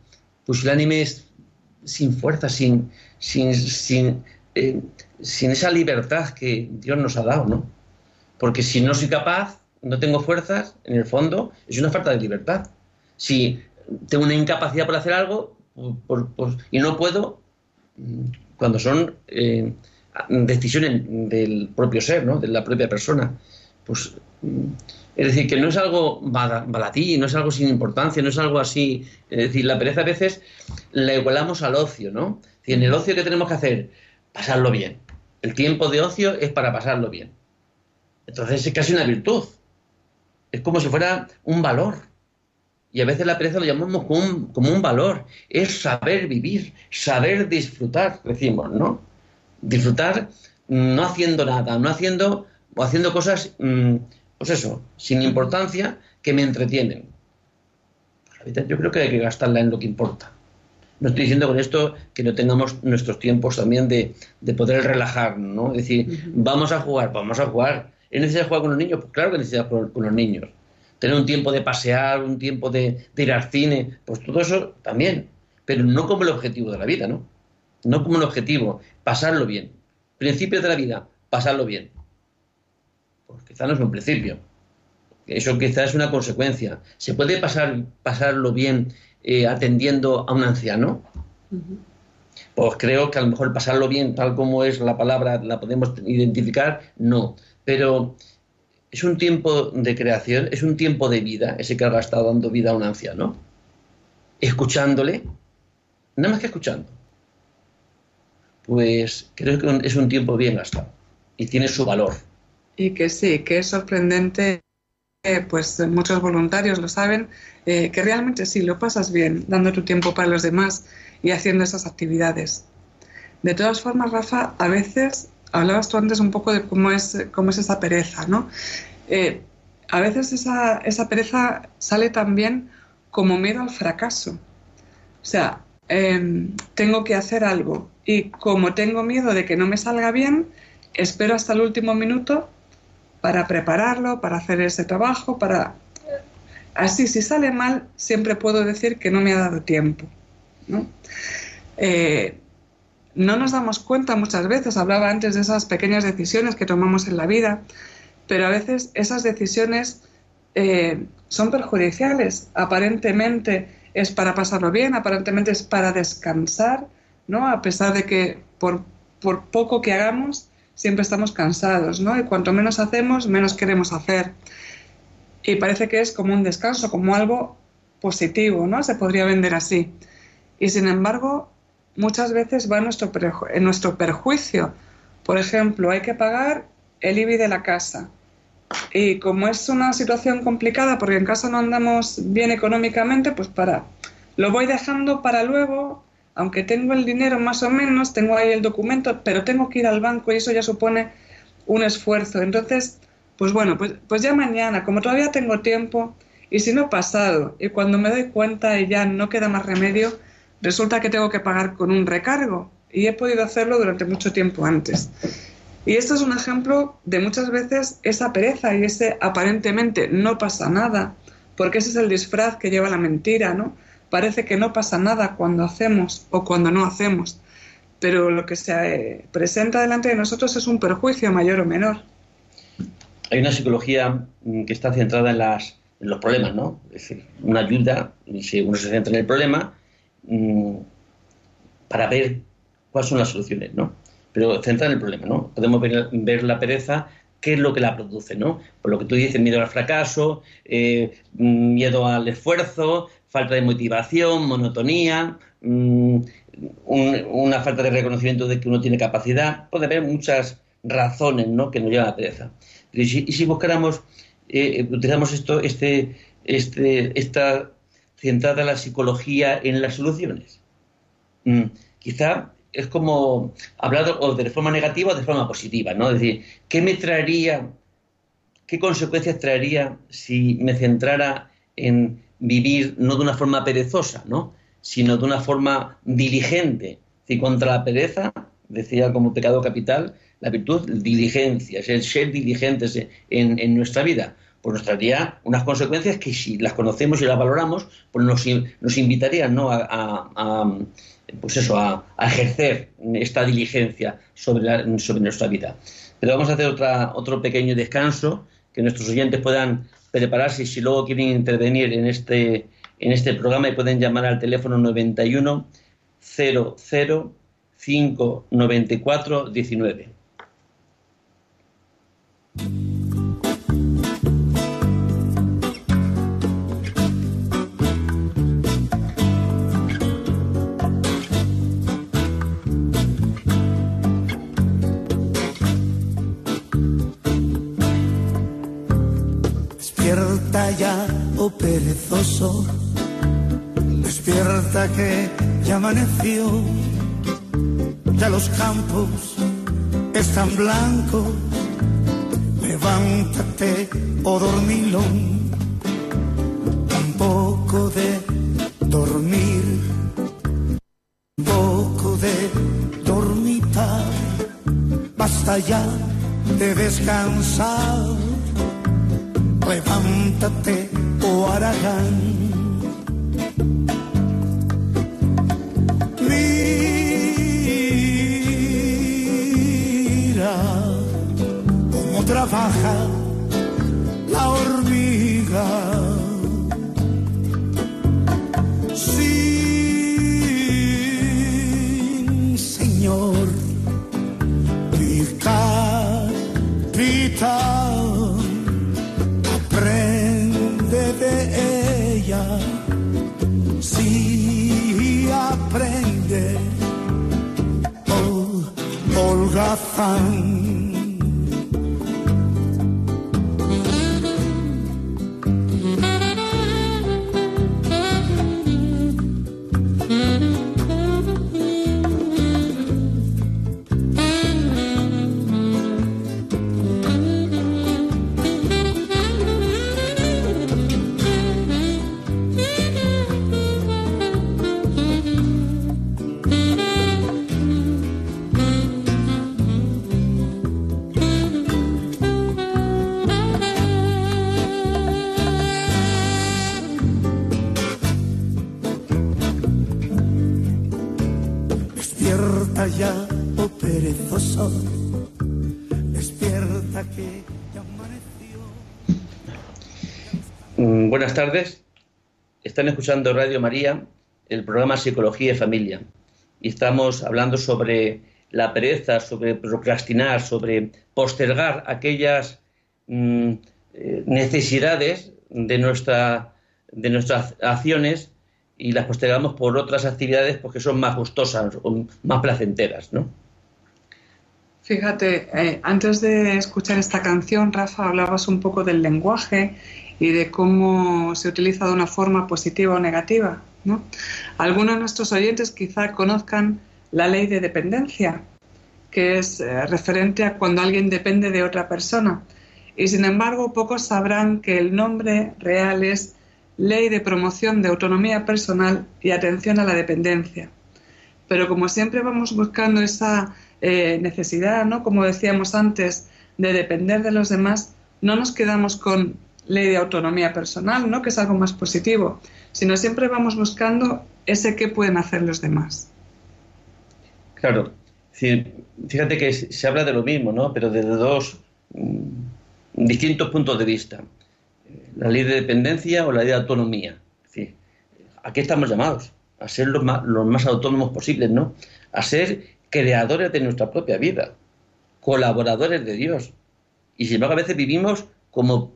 pusilánime es sin fuerza, sin, sin, sin, eh, sin esa libertad que Dios nos ha dado, ¿no? Porque si no soy capaz, no tengo fuerzas, en el fondo, es una falta de libertad. Si tengo una incapacidad por hacer algo y no puedo, mm, cuando son eh, decisiones del propio ser, ¿no? de la propia persona. Pues, mm, es decir, que no es algo balatí, no es algo sin importancia, no es algo así. Es decir, la pereza a veces la igualamos al ocio, ¿no? Y en el ocio que tenemos que hacer, pasarlo bien. El tiempo de ocio es para pasarlo bien. Entonces es casi una virtud. Es como si fuera un valor. Y a veces la pereza lo llamamos como un, como un valor. Es saber vivir, saber disfrutar, decimos, ¿no? Disfrutar no haciendo nada, no haciendo o haciendo cosas, mm, pues eso, sin importancia, que me entretienen. Yo creo que hay que gastarla en lo que importa. No estoy diciendo con esto que no tengamos nuestros tiempos también de, poder relajar, ¿no? Es decir, vamos a jugar, vamos a jugar. ¿Es necesario jugar con los niños? Pues claro que necesitamos jugar con los niños. Tener un tiempo de pasear, un tiempo de, ir al cine, pues todo eso también. Pero no como el objetivo de la vida, ¿no? No como el objetivo, pasarlo bien. Principio de la vida, pasarlo bien. Pues quizá no es un principio. Eso quizá es una consecuencia. ¿Se puede pasar, pasarlo bien eh, atendiendo a un anciano? Pues creo que a lo mejor pasarlo bien, tal como es la palabra, la podemos identificar, no. Pero es un tiempo de creación, es un tiempo de vida, ese que ha estado dando vida a un anciano. Escuchándole, nada más que escuchando. Pues creo que es un tiempo bien gastado y tiene su valor. Y que sí, que es sorprendente pues muchos voluntarios lo saben, eh, que realmente sí, lo pasas bien dando tu tiempo para los demás y haciendo esas actividades. De todas formas, Rafa, a veces, hablabas tú antes un poco de cómo es, cómo es esa pereza, ¿no? Eh, a veces esa, esa, pereza sale también como miedo al fracaso. O sea, em, tengo que hacer algo y como tengo miedo de que no me salga bien, espero hasta el último minuto para prepararlo, para hacer ese trabajo, para... Así, si sale mal, siempre puedo decir que no me ha dado tiempo. ¿no? Eh, no nos damos cuenta muchas veces, hablaba antes de esas pequeñas decisiones que tomamos en la vida, pero a veces esas decisiones eh, son perjudiciales. Aparentemente es para pasarlo bien, aparentemente es para descansar, ¿no? A pesar de que por, por poco que hagamos, siempre estamos cansados, ¿no? Y cuanto menos hacemos, menos queremos hacer. Y parece que es como un descanso, como algo positivo, ¿no? Se podría vender así. Y sin embargo, muchas veces va en nuestro, en nuestro perjuicio. Por ejemplo, hay que pagar el IBI de la casa. Y como es una situación complicada porque en casa no andamos bien económicamente, pues para lo voy dejando para luego aunque tengo el dinero más o menos, tengo ahí el documento, pero tengo que ir al banco y eso ya supone un esfuerzo. Entonces, pues bueno, pues, pues ya mañana, como todavía tengo tiempo, y si no pasado, y cuando me doy cuenta y ya no queda más remedio, resulta que tengo que pagar con un recargo. Y he podido hacerlo durante mucho tiempo antes. Y esto es un ejemplo de muchas veces esa pereza y ese aparentemente no pasa nada, porque ese es el disfraz que lleva la mentira, ¿no? parece que no pasa nada cuando hacemos o cuando no hacemos, pero lo que se eh, presenta delante de nosotros es un perjuicio mayor o menor. Hay una psicología mm, que está centrada en, los problemas, ¿no? Es decir, una ayuda, si uno se centra en el problema, mm, para ver cuáles son las soluciones, ¿no? Pero centra en el problema, ¿no? Podemos ver, la pereza qué es lo que la produce, ¿no? Por lo que tú dices, miedo al fracaso, eh, miedo al esfuerzo, falta de motivación, monotonía, mm, una falta de reconocimiento de que uno tiene capacidad. Puede haber muchas razones ¿no? que nos llevan a la pereza. y, si, buscáramos, eh, utilizamos esto, este, este, esta centrada la psicología en las soluciones. Mm, quizá es como hablar o de forma negativa o de forma positiva, ¿no? Es decir, ¿qué me traería, qué consecuencias traería si me centrara en vivir no de una forma perezosa, ¿no? sino de una forma diligente. Y contra la pereza, decía como pecado capital, la virtud, diligencia, es el ser diligentes en, nuestra vida. Pues nos traería unas consecuencias que si las conocemos y las valoramos, pues nos, nos invitarían ¿no? a, pues eso, a, ejercer esta diligencia sobre, sobre nuestra vida. Pero vamos a hacer otra, otro pequeño descanso, que nuestros oyentes puedan prepararse si luego quieren intervenir en este, en este programa y pueden llamar al teléfono 91 00 594 19. Perezoso, despierta que ya amaneció, ya los campos están blancos, levántate, oh dormilón, un poco de dormir, un poco de dormitar, basta ya de descansar. Levántate, oh Aragán. Mira cómo trabaja la hormiga. Tardes. Están escuchando Radio María, el programa Psicología y Familia. Y estamos hablando sobre la pereza, sobre procrastinar, sobre postergar aquellas mm, eh, necesidades de, nuestra, de nuestras acciones y las postergamos por otras actividades porque son más gustosas o más placenteras, ¿no? Fíjate, eh, antes de escuchar esta canción, Rafa, hablabas un poco del lenguaje y de cómo se utiliza de una forma positiva o negativa. ¿no? Algunos de nuestros oyentes quizá conozcan la ley de dependencia, que es eh, referente a cuando alguien depende de otra persona. Y sin embargo, pocos sabrán que el nombre real es Ley de Promoción de Autonomía Personal y Atención a la Dependencia. Pero como siempre vamos buscando esa eh, necesidad, ¿no? como decíamos antes, de depender de los demás, no nos quedamos con ley de autonomía personal, ¿no? que es algo más positivo, sino siempre vamos buscando ese qué pueden hacer los demás. Claro, fíjate que se habla de lo mismo, ¿no? pero desde dos mm, distintos puntos de vista. La ley de dependencia o la ley de autonomía. Es decir, aquí estamos llamados a ser los más, los más autónomos posibles, ¿no? A ser creadores de nuestra propia vida, colaboradores de Dios. Y sin embargo, a veces vivimos como,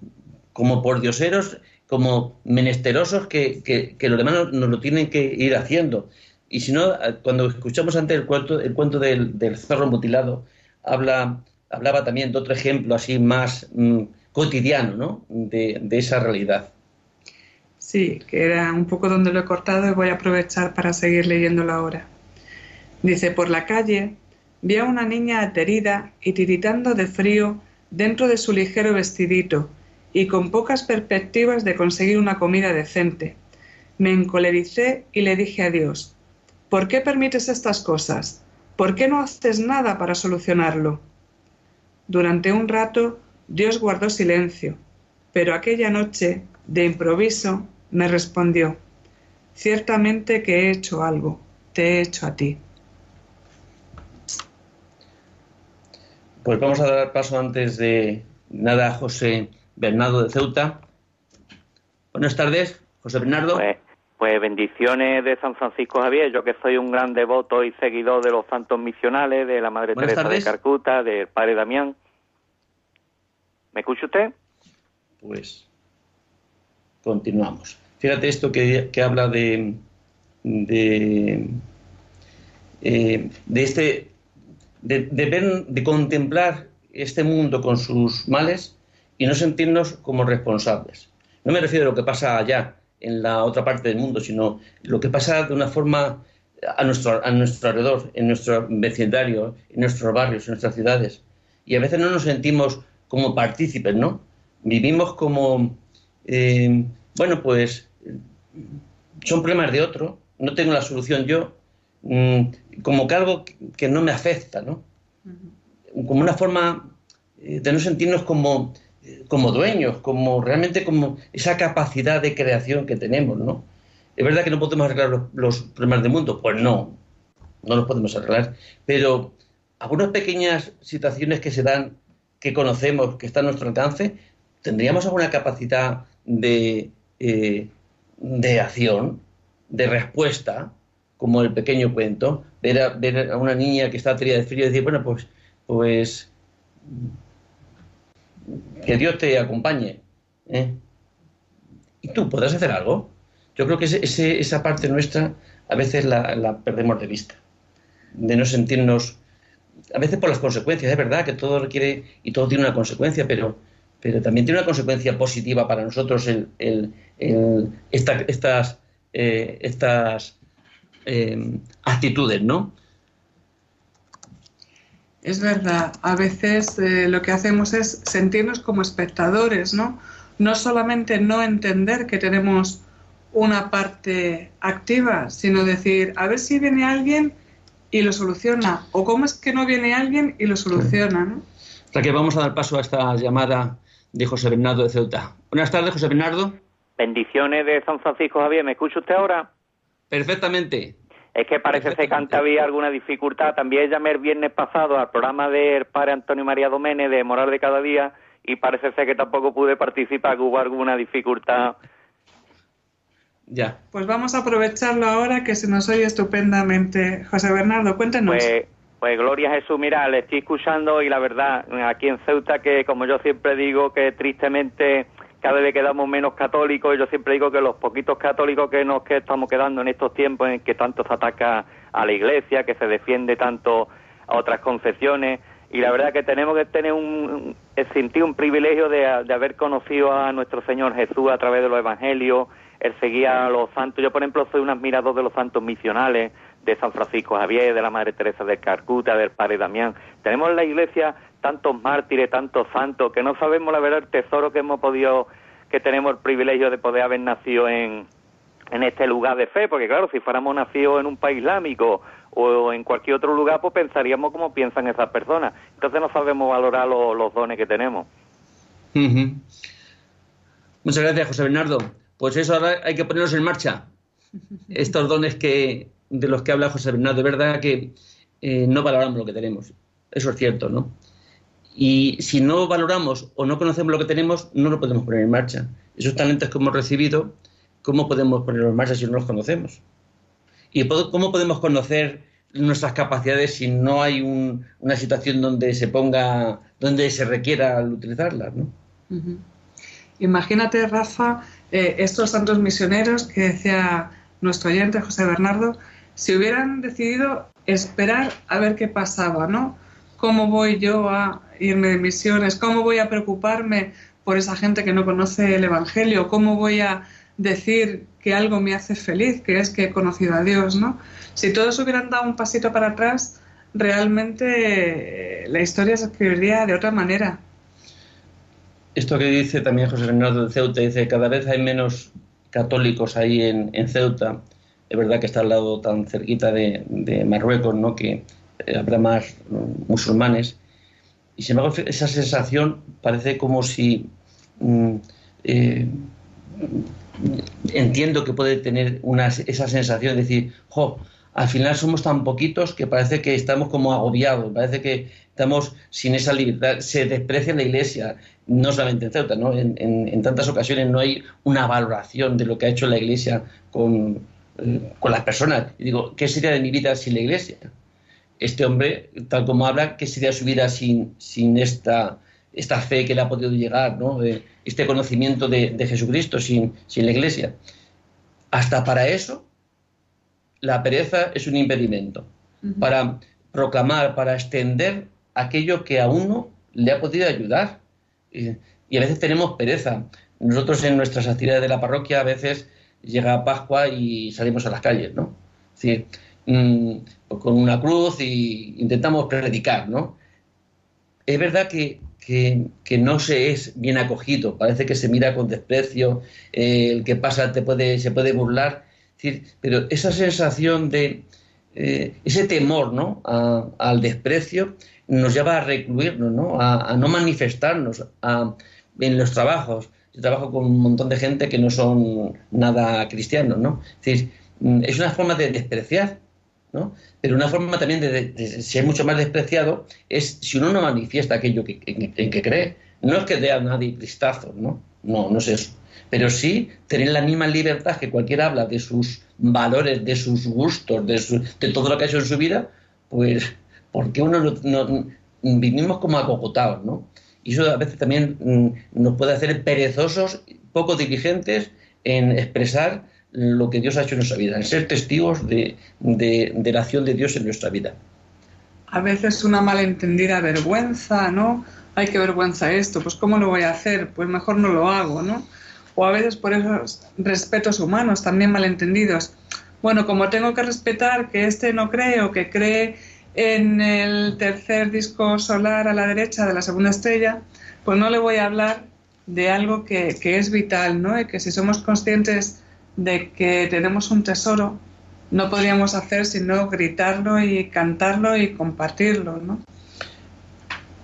como pordioseros, como menesterosos que, que, los demás nos, lo tienen que ir haciendo. Y si no, cuando escuchamos antes el cuento, el cuento del, del zorro mutilado, habla, hablaba también de otro ejemplo así más mmm, cotidiano, ¿no? De, de esa realidad. Sí, que era un poco donde lo he cortado y voy a aprovechar para seguir leyéndolo ahora. Dice, por la calle vi a una niña aterida y tiritando de frío dentro de su ligero vestidito y con pocas perspectivas de conseguir una comida decente. Me encolericé y le dije a Dios, ¿por qué permites estas cosas? ¿Por qué no haces nada para solucionarlo? Durante un rato Dios guardó silencio, pero aquella noche, de improviso, me respondió, ciertamente que he hecho algo, te he hecho a ti. Pues vamos a dar paso antes de nada a José Bernardo de Ceuta. Buenas tardes, José Bernardo. Pues, Pues bendiciones de San Francisco Javier, yo que soy un gran devoto y seguidor de los santos misionales, de la Madre Buenas Teresa tardes. de Calcuta, del Padre Damián. ¿Me escucha usted? Pues continuamos. Fíjate esto que, que habla de, de, eh, de este de, de contemplar este mundo con sus males y no sentirnos como responsables. No me refiero a lo que pasa allá, en la otra parte del mundo, sino lo que pasa de una forma a nuestro, a nuestro alrededor, en nuestro vecindario, en nuestros barrios, en nuestras ciudades. Y a veces no nos sentimos como partícipes, ¿no? Vivimos como, eh, bueno, pues son problemas de otro, no tengo la solución yo, mm, como que algo que- que no me afecta, ¿no? Como una forma eh, de no sentirnos como, eh, como dueños, como realmente como esa capacidad de creación que tenemos, ¿no? ¿Es verdad que no podemos arreglar los, los problemas del mundo? Pues no, no los podemos arreglar. Pero algunas pequeñas situaciones que se dan, que conocemos, que están a nuestro alcance, ¿tendríamos alguna capacidad de, eh, de acción, de respuesta, como el pequeño cuento? Ver a, ver a una niña que está fría de frío y decir, bueno, pues, pues que Dios te acompañe. ¿eh? ¿Y tú podrás hacer algo? Yo creo que esa parte nuestra a veces la, perdemos de vista, de no sentirnos, a veces por las consecuencias, es verdad que todo requiere y todo tiene una consecuencia, pero, pero también tiene una consecuencia positiva para nosotros estas, eh, estas eh, actitudes, ¿no? Es verdad, a veces eh, lo que hacemos es sentirnos como espectadores, ¿no? No solamente no entender que tenemos una parte activa, sino decir, a ver si viene alguien y lo soluciona, o cómo es que no viene alguien y lo soluciona, ¿no? O sea que vamos a dar paso a esta llamada de José Bernardo de Ceuta. Buenas tardes, José Bernardo. Bendiciones de San Francisco Javier, ¿me escucha usted ahora? Perfectamente. Es que parece ser que había alguna dificultad. También llamé el viernes pasado al programa del padre Antonio María Domene de Moral de Cada Día y parece ser que tampoco pude participar, que hubo alguna dificultad. Ya. Pues vamos a aprovecharlo ahora que se nos oye estupendamente. José Bernardo, cuéntenos. Pues, pues gloria a Jesús, mira, le estoy escuchando y la verdad, aquí en Ceuta, que como yo siempre digo, que tristemente cada vez quedamos menos católicos, yo siempre digo que los poquitos católicos que nos que estamos quedando en estos tiempos en que tanto se ataca a la iglesia, que se defiende tanto a otras confesiones, y la verdad que tenemos que tener un, sentir un privilegio de, de haber conocido a nuestro Señor Jesús a través de los evangelios, el seguir a los santos. Yo, por ejemplo, soy un admirador de los santos misionales, de San Francisco Javier, de la Madre Teresa de Calcuta, del Padre Damián. Tenemos en la iglesia tantos mártires, tantos santos, que no sabemos la verdad el tesoro que hemos podido, que tenemos el privilegio de poder haber nacido en, en este lugar de fe, porque claro, si fuéramos nacidos en un país islámico o en cualquier otro lugar, pues pensaríamos como piensan esas personas. Entonces no sabemos valorar lo- los dones que tenemos. Ujú. Muchas gracias, José Bernardo. Pues eso ahora hay que ponerlos en marcha. Estos dones que de los que habla José Bernardo, es verdad que eh, no valoramos lo que tenemos. Eso es cierto, ¿no? Y si no valoramos o no conocemos lo que tenemos, no lo podemos poner en marcha. Esos talentos que hemos recibido, ¿cómo podemos ponerlos en marcha si no los conocemos? ¿Y cómo podemos conocer nuestras capacidades si no hay un- una situación donde se ponga, donde se requiera utilizarlas, ¿no? Imagínate, Rafa, eh, estos santos misioneros que decía nuestro oyente José Bernardo, si hubieran decidido esperar a ver qué pasaba, ¿no? ¿Cómo voy yo a irme de misiones? ¿Cómo voy a preocuparme por esa gente que no conoce el Evangelio? ¿Cómo voy a decir que algo me hace feliz, que es que he conocido a Dios, ¿no? Si todos hubieran dado un pasito para atrás, realmente eh, la historia se escribiría de otra manera. Esto que dice también José Bernardo de Ceuta, dice cada vez hay menos católicos ahí en Ceuta. Es verdad que está al lado tan cerquita de, Marruecos, ¿no? Que eh, habrá más mm, musulmanes. Y sin embargo, esa sensación parece como si mm, eh, entiendo que puede tener esa sensación de decir, jo, al final somos tan poquitos que parece que estamos como agobiados, parece que estamos sin esa libertad, se desprecia la iglesia, no solamente en Ceuta, ¿no? En, tantas ocasiones no hay una valoración de lo que ha hecho la Iglesia con, con las personas. Y digo, ¿qué sería de mi vida sin la Iglesia? Este hombre, tal como habla, ¿qué sería su vida sin, sin esta, esta fe que le ha podido llegar, ¿no? este conocimiento de, de Jesucristo sin, sin la Iglesia? Hasta para eso, la pereza es un impedimento. Para proclamar, para extender aquello que a uno le ha podido ayudar. Y, a veces tenemos pereza. Nosotros en nuestras actividades de la parroquia a veces llega Pascua y salimos a las calles, ¿no? Es mm, con una cruz y intentamos predicar, ¿no? Es verdad que, no se es bien acogido, parece que se mira con desprecio, eh, el que pasa te puede, se puede burlar, pero esa sensación de, eh, ese temor ¿no? al desprecio nos lleva a recluirnos, ¿no? A, no manifestarnos en los trabajos. Yo trabajo con un montón de gente que no son nada cristianos, ¿no? Mm, es una forma de despreciar, ¿no? Pero una forma también de, ser mucho más despreciado es si uno no manifiesta aquello que, en, que cree. No es que dé a nadie cristazos, ¿no? No, no es eso. Pero sí tener la misma libertad que cualquiera habla de sus valores, de sus gustos, de, de todo lo que ha hecho en su vida, pues porque uno no, vivimos como acogotados, ¿no? Y eso a veces también mm, nos puede hacer perezosos, poco diligentes en expresar lo que Dios ha hecho en nuestra vida, en ser testigos de, de, la acción de Dios en nuestra vida. A veces una malentendida vergüenza, ¿no? Hay que vergüenza esto, pues ¿cómo lo voy a hacer? Pues mejor no lo hago, ¿no? O a veces por esos respetos humanos también malentendidos. Bueno, como tengo que respetar que este no cree o que cree en el tercer disco solar a la derecha de la segunda estrella, pues no le voy a hablar de algo que, es vital, ¿no? Y que si somos conscientes de que tenemos un tesoro, no podríamos hacer sino gritarlo y cantarlo y compartirlo, ¿no?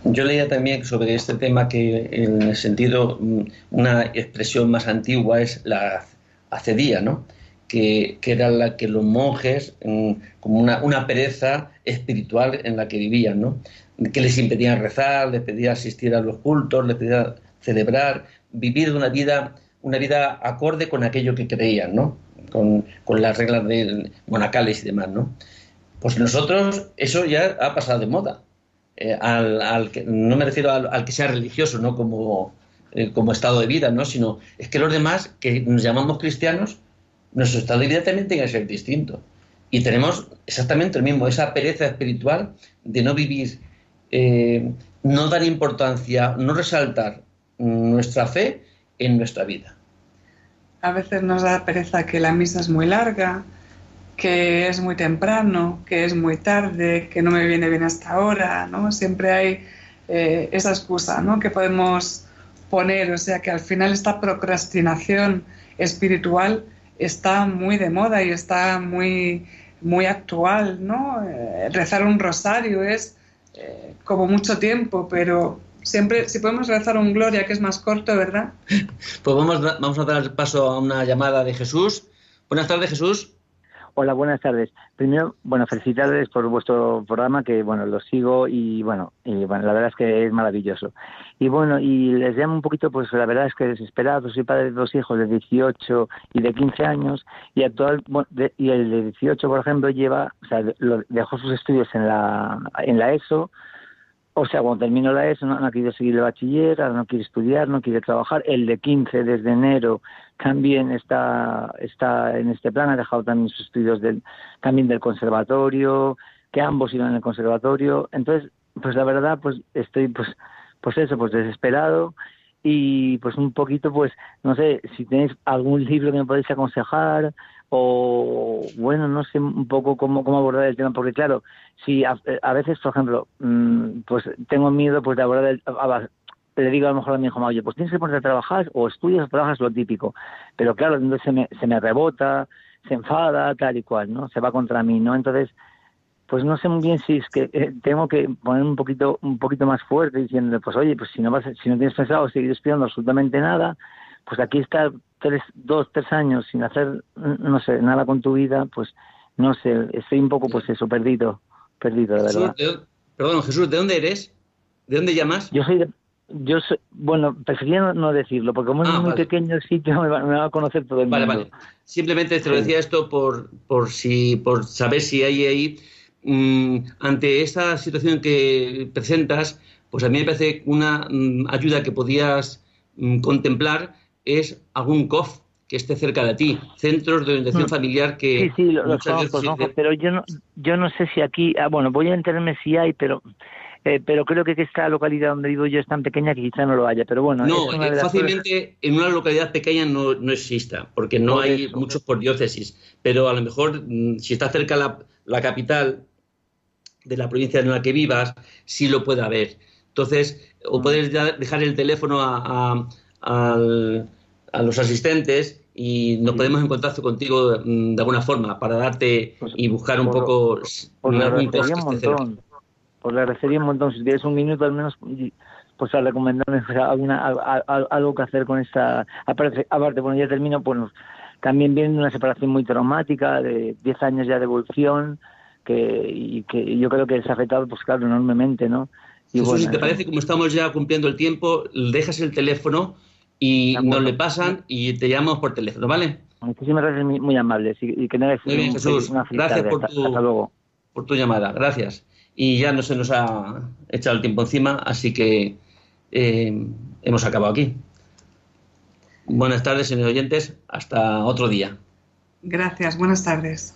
Yo leía también sobre este tema que en el sentido, mm, una expresión más antigua es la acedía, ¿no? Que, era la que los monjes, como una, pereza espiritual en la que vivían, ¿no? que les impedían rezar, les pedía asistir a los cultos, les pedía celebrar, vivir una vida, una vida acorde con aquello que creían, ¿no? con, las reglas de monacales y demás. ¿no? Pues nosotros eso ya ha pasado de moda. Eh, al, que, no me refiero al, que sea religioso, no como, eh, como estado de vida, ¿no? sino es que los demás que nos llamamos cristianos nuestro estado de vida también tiene que ser distinto. Y tenemos exactamente lo mismo, esa pereza espiritual de no vivir, eh, no dar importancia, no resaltar nuestra fe en nuestra vida. A veces nos da pereza que la misa es muy larga, que es muy temprano, que es muy tarde, que no me viene bien hasta ahora, ¿no? Siempre hay eh, esa excusa, ¿no? Que podemos poner, o sea que al final esta procrastinación espiritual está muy de moda y está muy, muy actual, ¿no? Eh, rezar un rosario es eh, como mucho tiempo, pero siempre, si podemos rezar un Gloria, que es más corto, ¿verdad? Pues vamos, vamos a dar paso a una llamada de Jesús. Buenas tardes, Jesús. Hola, buenas tardes. Primero, bueno, felicidades por vuestro programa, que bueno, lo sigo y bueno, y, bueno, la verdad es que es maravilloso. Y bueno, y les llamo un poquito, pues la verdad es que desesperado, soy padre de dos hijos de 18 y de 15 años, y actual, y el de 18, por ejemplo, lleva, o sea, dejó sus estudios en la, en la ESO, o sea, cuando terminó la ESO no, no, quiere seguir el bachiller, no quiere estudiar, no quiere trabajar. El de 15 desde enero también está, está en este plan, ha dejado también sus estudios del, también del conservatorio, que ambos iban el conservatorio. Entonces, pues la verdad, pues estoy, pues, pues eso, pues desesperado y pues un poquito, pues, no sé, si tenéis algún libro que me podéis aconsejar o bueno, no sé un poco cómo, cómo abordar el tema, porque claro, si a, veces, por ejemplo, mm, pues tengo miedo pues de abordar el, le digo a lo mejor a mi hijo, oye, pues tienes que ponerte a trabajar o estudias o trabajas lo típico, pero claro, entonces se me, se me rebota, se enfada, tal y cual, ¿no? Se va contra mí, ¿no? Entonces, pues no sé muy bien si es que eh, tengo que poner un poquito un poquito más fuerte diciendo pues oye pues si no vas si no tienes pensado seguir estudiando absolutamente nada pues aquí está tres, dos, tres años sin hacer, no sé, nada con tu vida, pues no sé, estoy un poco, pues eso, perdido, perdido, de verdad. perdón, Jesús, ¿de dónde eres? ¿De dónde llamas? Yo soy de, yo bueno, prefería no, no decirlo, porque como es Ah, muy vale. pequeño el sitio, me va, me va a conocer todo el Vale, mundo. vale. Simplemente te lo decía esto por, por, si, por saber si hay ahí, mm, ante esta situación que presentas, pues a mí me parece una mm, ayuda que podías mm, contemplar es algún COF que esté cerca de ti, centros de orientación Mm. familiar que Sí, sí, lo- los conozco, pero yo no, yo no sé si aquí, ah, bueno, voy a enterarme si hay, pero eh, pero creo que esta localidad donde vivo yo es tan pequeña que quizá no lo haya, pero bueno, No, es una eh, de fácilmente en una localidad pequeña no, no exista, porque no hay eso. muchos por diócesis, pero a lo mejor mm, si está cerca la, la capital de la provincia en la que vivas, sí lo puede haber. Entonces, o Mm. puedes dejar el teléfono a, a- al- a los asistentes y nos Sí. ponemos en contacto contigo mm, de alguna forma para darte Pues- y buscar un poco Pues le agradecería un montón. Le agradecería un montón. Si tienes un minuto al menos, pues a recomendarme pues, alguna- a- a- algo que hacer con esta. Aparte, aparte, bueno, ya termino, pues también viene una separación muy traumática de 10 años ya de evolución, que, y que yo creo que les ha afectado, pues claro, enormemente, ¿no? Y Jesús, bueno, si te parece, como estamos ya cumpliendo el tiempo, dejas el teléfono y nos le pasan y te llamamos por teléfono, ¿vale? Muchísimas gracias, muy, amables. Y, y que tengáis Muy bien, un- Jesús. una Gracias tarde. por Hasta- tu- hasta luego. Por tu llamada, gracias. Y ya no se nos ha echado el tiempo encima, así que eh, hemos acabado aquí. Buenas tardes, señores oyentes. Hasta otro día. Gracias, buenas tardes.